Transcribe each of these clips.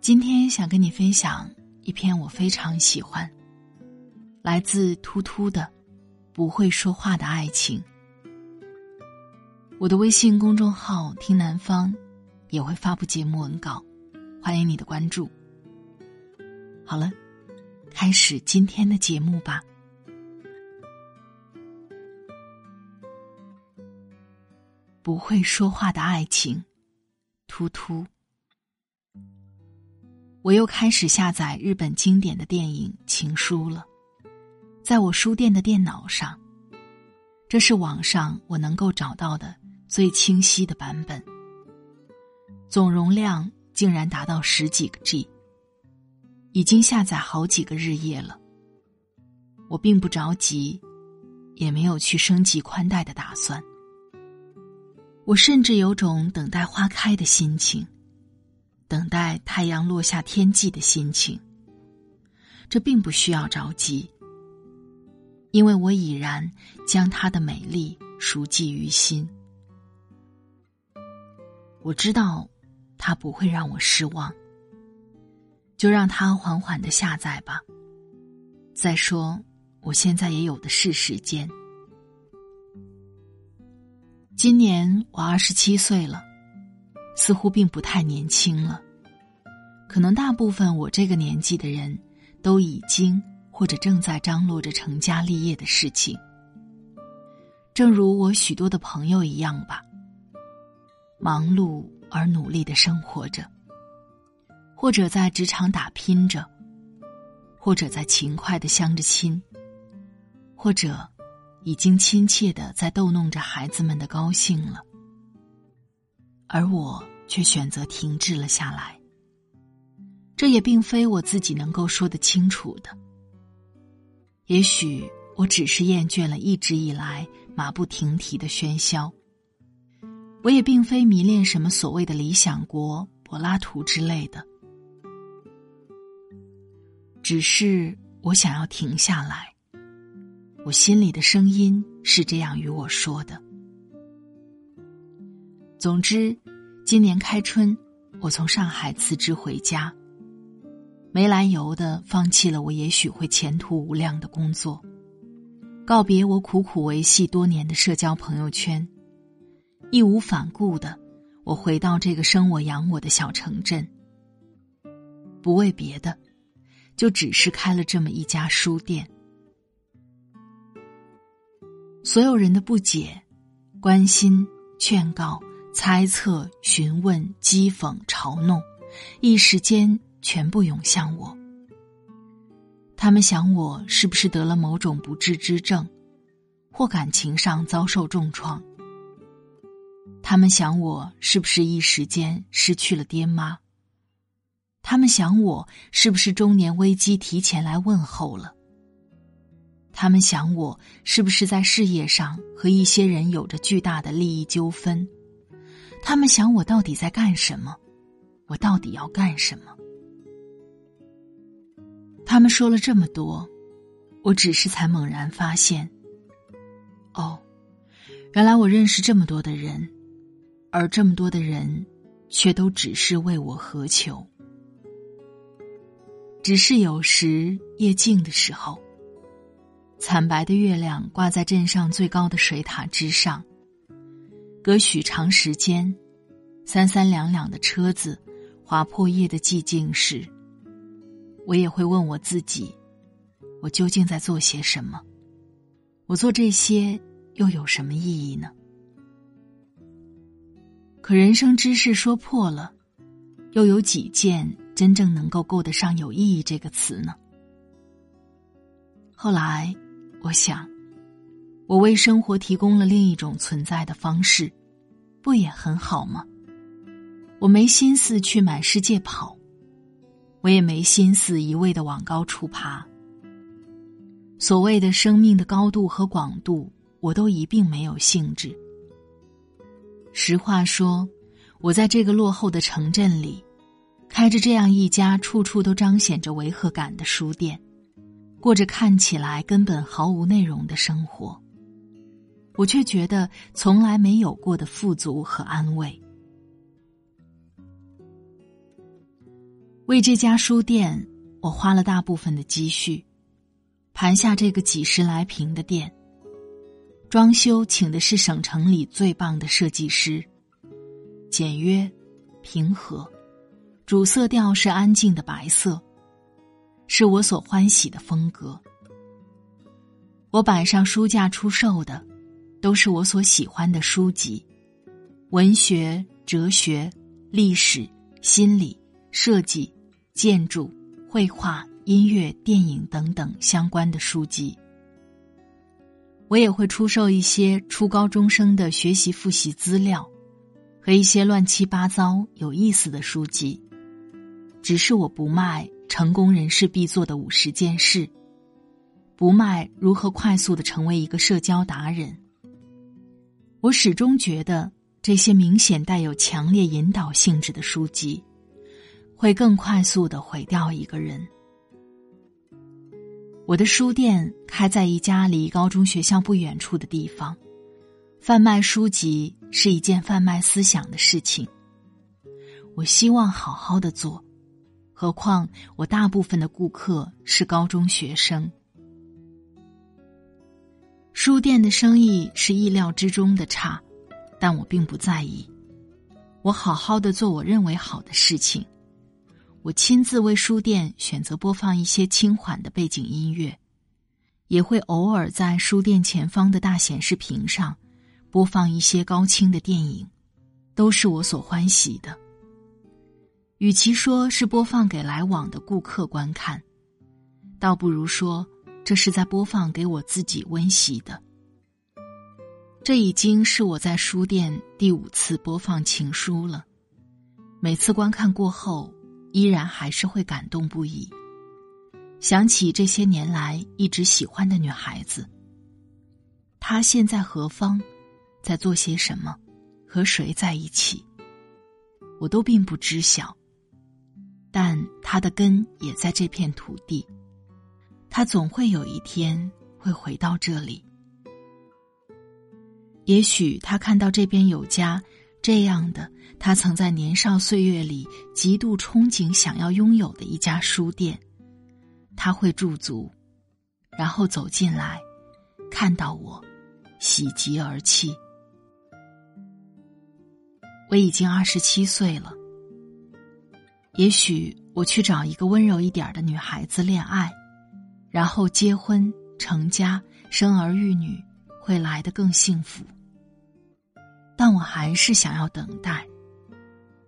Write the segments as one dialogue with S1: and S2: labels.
S1: 今天想跟你分享一篇我非常喜欢，来自突突的《不会说话的爱情》。我的微信公众号“听南方”也会发布节目文稿，欢迎你的关注。好了，开始今天的节目吧。不会说话的爱情，突突。我又开始下载日本经典的电影《情书》了，在我书店的电脑上，这是网上我能够找到的最清晰的版本，总容量竟然达到十几个 G，已经下载好几个日夜了。我并不着急，也没有去升级宽带的打算，我甚至有种等待花开的心情。等待太阳落下天际的心情，这并不需要着急，因为我已然将它的美丽熟记于心。我知道，它不会让我失望，就让它缓缓的下载吧。再说，我现在也有的是时间。今年我二十七岁了。似乎并不太年轻了，可能大部分我这个年纪的人都已经或者正在张罗着成家立业的事情。正如我许多的朋友一样吧，忙碌而努力的生活着，或者在职场打拼着，或者在勤快的相着亲，或者已经亲切的在逗弄着孩子们的高兴了。而我却选择停滞了下来。这也并非我自己能够说得清楚的。也许我只是厌倦了一直以来马不停蹄的喧嚣。我也并非迷恋什么所谓的理想国、柏拉图之类的。只是我想要停下来。我心里的声音是这样与我说的。总之，今年开春，我从上海辞职回家，没来由的放弃了我也许会前途无量的工作，告别我苦苦维系多年的社交朋友圈，义无反顾的，我回到这个生我养我的小城镇。不为别的，就只是开了这么一家书店。所有人的不解、关心、劝告。猜测、询问、讥讽、嘲弄，一时间全部涌向我。他们想我是不是得了某种不治之症，或感情上遭受重创。他们想我是不是一时间失去了爹妈。他们想我是不是中年危机提前来问候了。他们想我是不是在事业上和一些人有着巨大的利益纠纷。他们想我到底在干什么？我到底要干什么？他们说了这么多，我只是才猛然发现，哦，原来我认识这么多的人，而这么多的人，却都只是为我何求？只是有时夜静的时候，惨白的月亮挂在镇上最高的水塔之上。隔许长时间，三三两两的车子划破夜的寂静时，我也会问我自己：我究竟在做些什么？我做这些又有什么意义呢？可人生之事说破了，又有几件真正能够够得上“有意义”这个词呢？后来，我想，我为生活提供了另一种存在的方式，不也很好吗？我没心思去满世界跑，我也没心思一味的往高处爬。所谓的生命的高度和广度，我都一并没有兴致。实话说，我在这个落后的城镇里，开着这样一家处处都彰显着违和感的书店。过着看起来根本毫无内容的生活，我却觉得从来没有过的富足和安慰。为这家书店，我花了大部分的积蓄，盘下这个几十来平的店。装修请的是省城里最棒的设计师，简约、平和，主色调是安静的白色。是我所欢喜的风格。我摆上书架出售的，都是我所喜欢的书籍，文学、哲学、历史、心理、设计、建筑、绘画、音乐、电影等等相关的书籍。我也会出售一些初高中生的学习复习资料，和一些乱七八糟有意思的书籍。只是我不卖。成功人士必做的五十件事，不卖如何快速的成为一个社交达人。我始终觉得这些明显带有强烈引导性质的书籍，会更快速的毁掉一个人。我的书店开在一家离高中学校不远处的地方，贩卖书籍是一件贩卖思想的事情。我希望好好的做。何况我大部分的顾客是高中学生，书店的生意是意料之中的差，但我并不在意。我好好的做我认为好的事情，我亲自为书店选择播放一些轻缓的背景音乐，也会偶尔在书店前方的大显示屏上播放一些高清的电影，都是我所欢喜的。与其说是播放给来往的顾客观看，倒不如说这是在播放给我自己温习的。这已经是我在书店第五次播放情书了，每次观看过后，依然还是会感动不已。想起这些年来一直喜欢的女孩子，她现在何方，在做些什么，和谁在一起，我都并不知晓。但他的根也在这片土地，他总会有一天会回到这里。也许他看到这边有家这样的，他曾在年少岁月里极度憧憬想要拥有的一家书店，他会驻足，然后走进来，看到我，喜极而泣。我已经二十七岁了。也许我去找一个温柔一点的女孩子恋爱，然后结婚成家生儿育女，会来得更幸福。但我还是想要等待。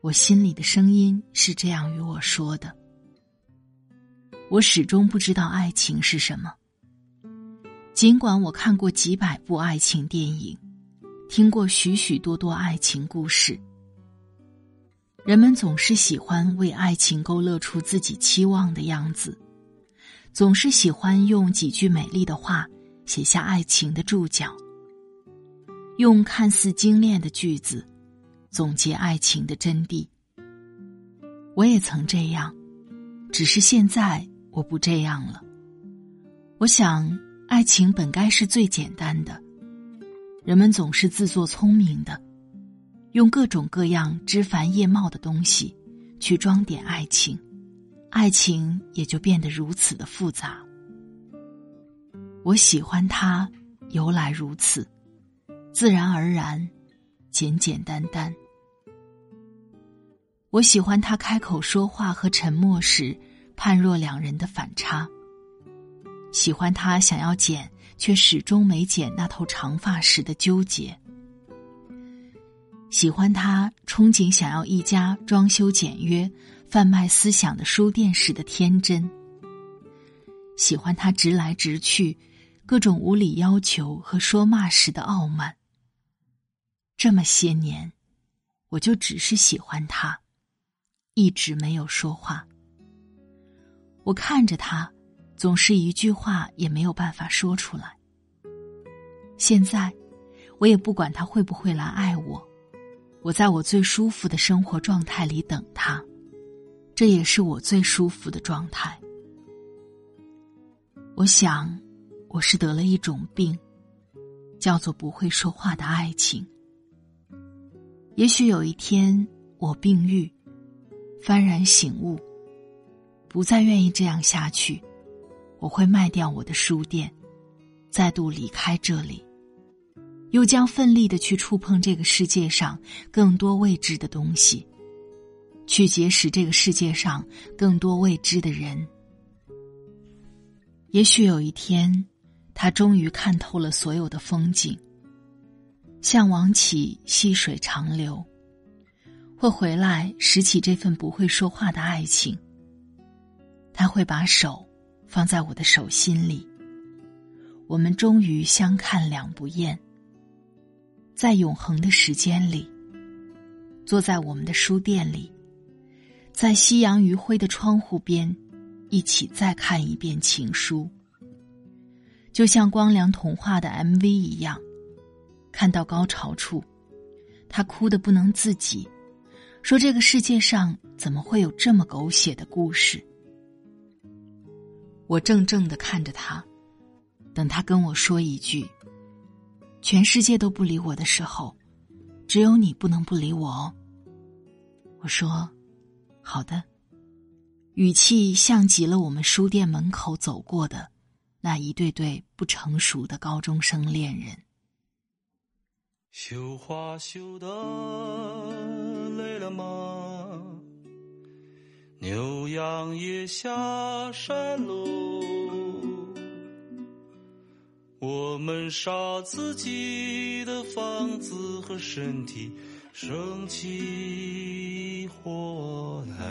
S1: 我心里的声音是这样与我说的。我始终不知道爱情是什么，尽管我看过几百部爱情电影，听过许许多多爱情故事。人们总是喜欢为爱情勾勒出自己期望的样子，总是喜欢用几句美丽的话写下爱情的注脚，用看似精炼的句子总结爱情的真谛。我也曾这样，只是现在我不这样了。我想，爱情本该是最简单的，人们总是自作聪明的。用各种各样枝繁叶茂的东西去装点爱情，爱情也就变得如此的复杂。我喜欢它，由来如此，自然而然，简简单单。我喜欢他开口说话和沉默时判若两人的反差。喜欢他想要剪却始终没剪那头长发时的纠结。喜欢他憧憬想要一家装修简约、贩卖思想的书店时的天真。喜欢他直来直去、各种无理要求和说骂时的傲慢。这么些年，我就只是喜欢他。一直没有说话。我看着他，总是一句话也没有办法说出来。现在，我也不管他会不会来爱我，我在我最舒服的生活状态里等他，这也是我最舒服的状态。我想，我是得了一种病，叫做不会说话的爱情。也许有一天我病愈。幡然醒悟，不再愿意这样下去，我会卖掉我的书店，再度离开这里，又将奋力的去触碰这个世界上更多未知的东西，去结识这个世界上更多未知的人。也许有一天，他终于看透了所有的风景，向往起细水长流。会回来拾起这份不会说话的爱情。他会把手放在我的手心里。我们终于相看两不厌。在永恒的时间里，坐在我们的书店里，在夕阳余晖的窗户边，一起再看一遍情书。就像光良童话的 MV 一样，看到高潮处，他哭得不能自己。说这个世界上怎么会有这么狗血的故事？我怔怔的看着他，等他跟我说一句：“全世界都不理我的时候，只有你不能不理我哦。”我说：“好的。”语气像极了我们书店门口走过的那一对对不成熟的高中生恋人。
S2: 绣花绣的。累了吗？牛羊也下山喽。我们烧自己的房子和身体，生起火来。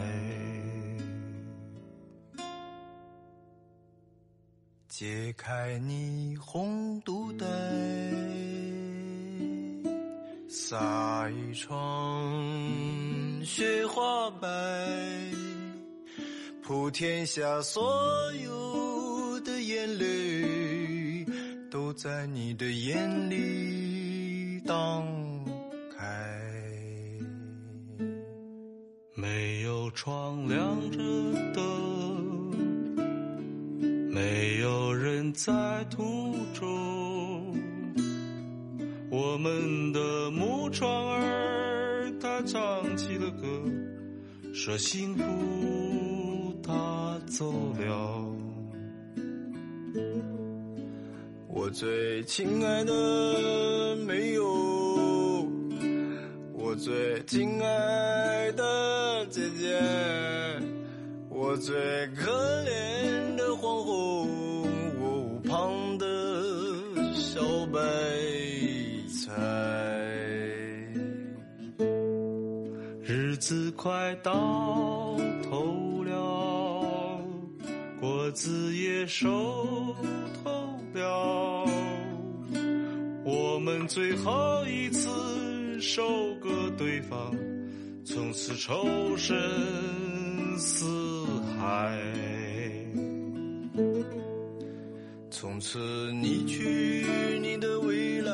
S2: 解开你红肚带。撒一床雪花白，普天下所有的眼泪，都在你的眼里荡开。没有窗亮着灯，没有人在途中。我们的木窗儿，他唱起了歌，说幸福他走了。我最亲爱的没有，我最亲爱的姐姐，我最可怜快到头了，果子也熟透了，我们最后一次收割对方，从此仇深似海，从此你去你的未来，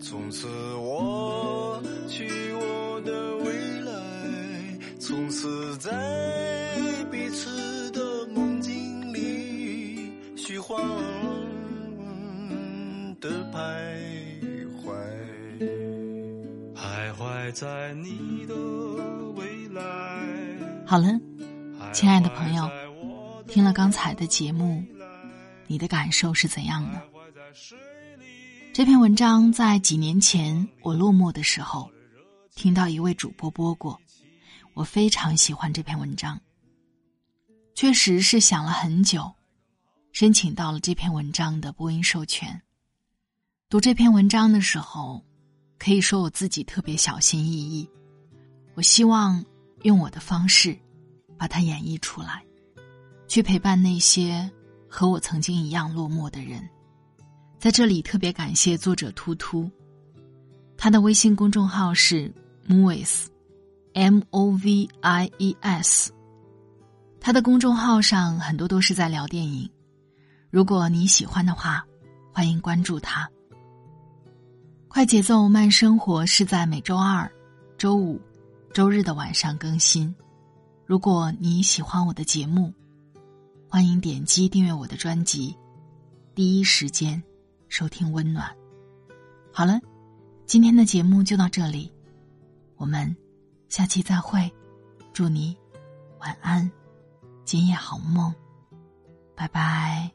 S2: 从此我去我。从此在彼此的梦境里虚晃的徘徊，徘徊在你的未来。
S1: 好了，亲爱的朋友，听了刚才的节目，你的感受是怎样呢？这篇文章在几年前我落寞的时候。听到一位主播播过，我非常喜欢这篇文章。确实是想了很久，申请到了这篇文章的播音授权。读这篇文章的时候，可以说我自己特别小心翼翼。我希望用我的方式把它演绎出来，去陪伴那些和我曾经一样落寞的人。在这里特别感谢作者突突，他的微信公众号是 mois M O V I E S，他的公众号上很多都是在聊电影，如果你喜欢的话，欢迎关注他。快节奏慢生活是在每周二、周五、周日的晚上更新。如果你喜欢我的节目，欢迎点击订阅我的专辑，第一时间收听温暖。好了，今天的节目就到这里，我们下期再会，祝你晚安。今夜好梦，拜拜。